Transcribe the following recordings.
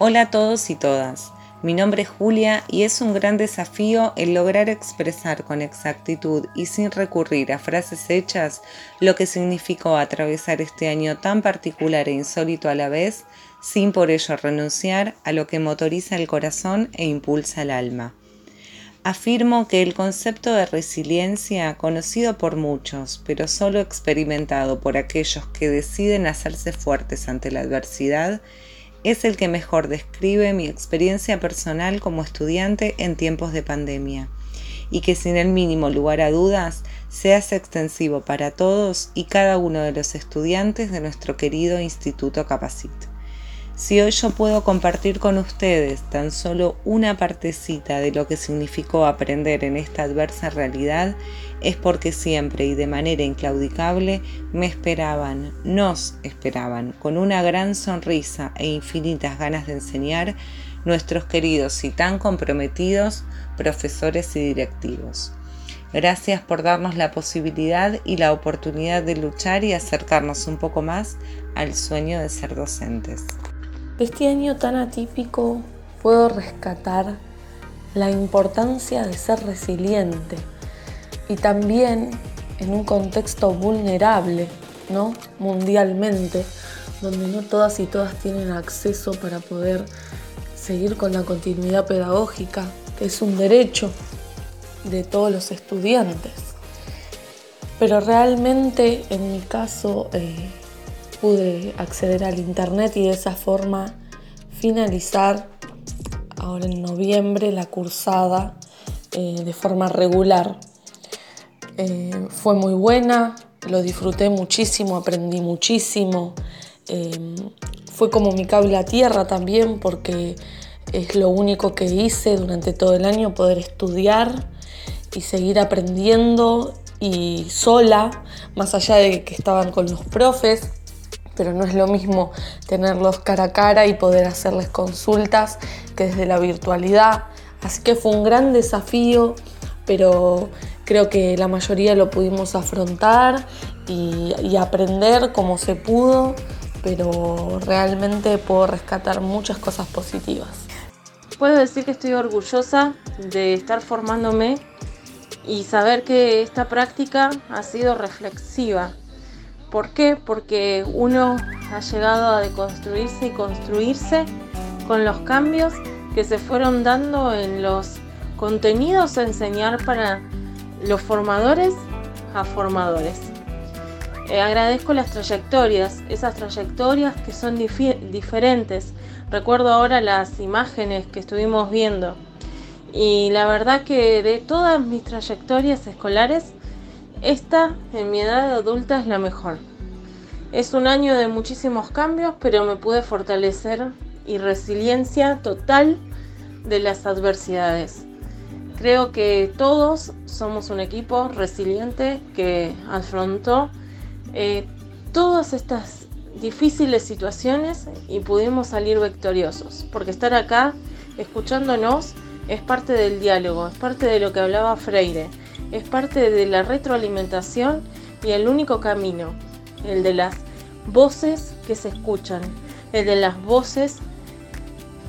Hola a todos y todas. Mi nombre es Julia y es un gran desafío el lograr expresar con exactitud y sin recurrir a frases hechas lo que significó atravesar este año tan particular e insólito a la vez, sin por ello renunciar a lo que motoriza el corazón e impulsa el alma. Afirmo que el concepto de resiliencia, conocido por muchos, pero solo experimentado por aquellos que deciden hacerse fuertes ante la adversidad, es el que mejor describe mi experiencia personal como estudiante en tiempos de pandemia y que sin el mínimo lugar a dudas se hace extensivo para todos y cada uno de los estudiantes de nuestro querido Instituto Capacit. Si hoy yo puedo compartir con ustedes tan solo una partecita de lo que significó aprender en esta adversa realidad, es porque siempre y de manera inclaudicable me esperaban, nos esperaban, con una gran sonrisa e infinitas ganas de enseñar nuestros queridos y tan comprometidos profesores y directivos. Gracias por darnos la posibilidad y la oportunidad de luchar y acercarnos un poco más al sueño de ser docentes. Este año tan atípico puedo rescatar la importancia de ser resiliente y también en un contexto vulnerable, ¿no? Mundialmente, donde no todas y todas tienen acceso para poder seguir con la continuidad pedagógica, que es un derecho de todos los estudiantes. Pero realmente en mi caso eh, pude acceder al internet y de esa forma finalizar ahora en noviembre la cursada eh, de forma regular. Eh, fue muy buena, lo disfruté muchísimo, aprendí muchísimo. Eh, fue como mi cable a tierra también porque es lo único que hice durante todo el año, poder estudiar y seguir aprendiendo y sola, más allá de que estaban con los profes, pero no es lo mismo tenerlos cara a cara y poder hacerles consultas que desde la virtualidad. Así que fue un gran desafío, pero creo que la mayoría lo pudimos afrontar y, aprender como se pudo, pero realmente puedo rescatar muchas cosas positivas. Puedo decir que estoy orgullosa de estar formándome y saber que esta práctica ha sido reflexiva ¿Por qué? Porque uno ha llegado a deconstruirse y construirse con los cambios que se fueron dando en los contenidos a enseñar para los formadores a formadores. Eh, agradezco las trayectorias, esas trayectorias que son diferentes. Recuerdo ahora las imágenes que estuvimos viendo y la verdad que de todas mis trayectorias escolares esta, en mi edad adulta, es la mejor. Es un año de muchísimos cambios, pero me pude fortalecer y resiliencia total de las adversidades. Creo que todos somos un equipo resiliente que afrontó eh, todas estas difíciles situaciones y pudimos salir victoriosos, porque estar acá escuchándonos es parte del diálogo, es parte de lo que hablaba Freire es parte de la retroalimentación y el único camino, el de las voces que se escuchan, el de las voces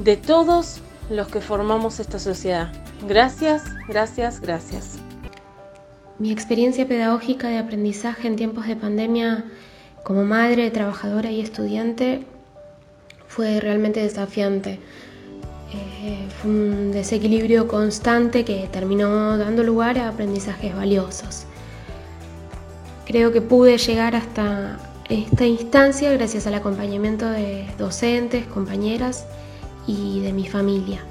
de todos los que formamos esta sociedad. Gracias, gracias, gracias. Mi experiencia pedagógica de aprendizaje en tiempos de pandemia como madre, trabajadora y estudiante fue realmente desafiante. Eh, fue un desequilibrio constante que terminó dando lugar a aprendizajes valiosos. Creo que pude llegar hasta esta instancia gracias al acompañamiento de docentes, compañeras y de mi familia.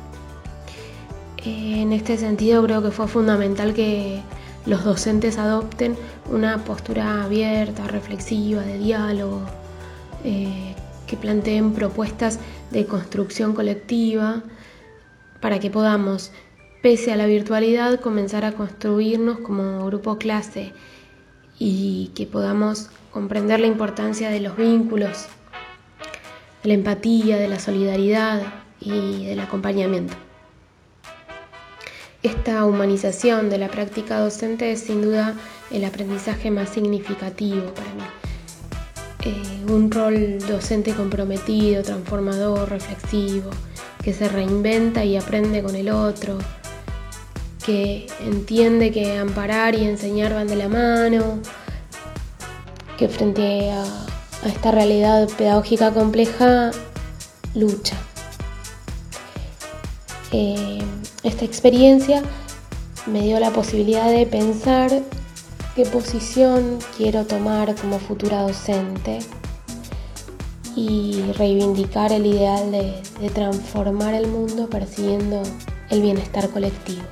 En este sentido creo que fue fundamental que los docentes adopten una postura abierta, reflexiva, de diálogo, eh, que planteen propuestas de construcción colectiva para que podamos, pese a la virtualidad, comenzar a construirnos como grupo clase y que podamos comprender la importancia de los vínculos, de la empatía, de la solidaridad y del acompañamiento. Esta humanización de la práctica docente es sin duda el aprendizaje más significativo para mí. eh, un rol docente comprometido, transformador, reflexivo, que se reinventa y aprende con el otro, que entiende que amparar y enseñar van de la mano, que frente a, esta realidad pedagógica compleja lucha. Eh, esta experiencia me dio la posibilidad de pensar qué posición quiero tomar como futura docente y reivindicar el ideal de, transformar el mundo persiguiendo el bienestar colectivo.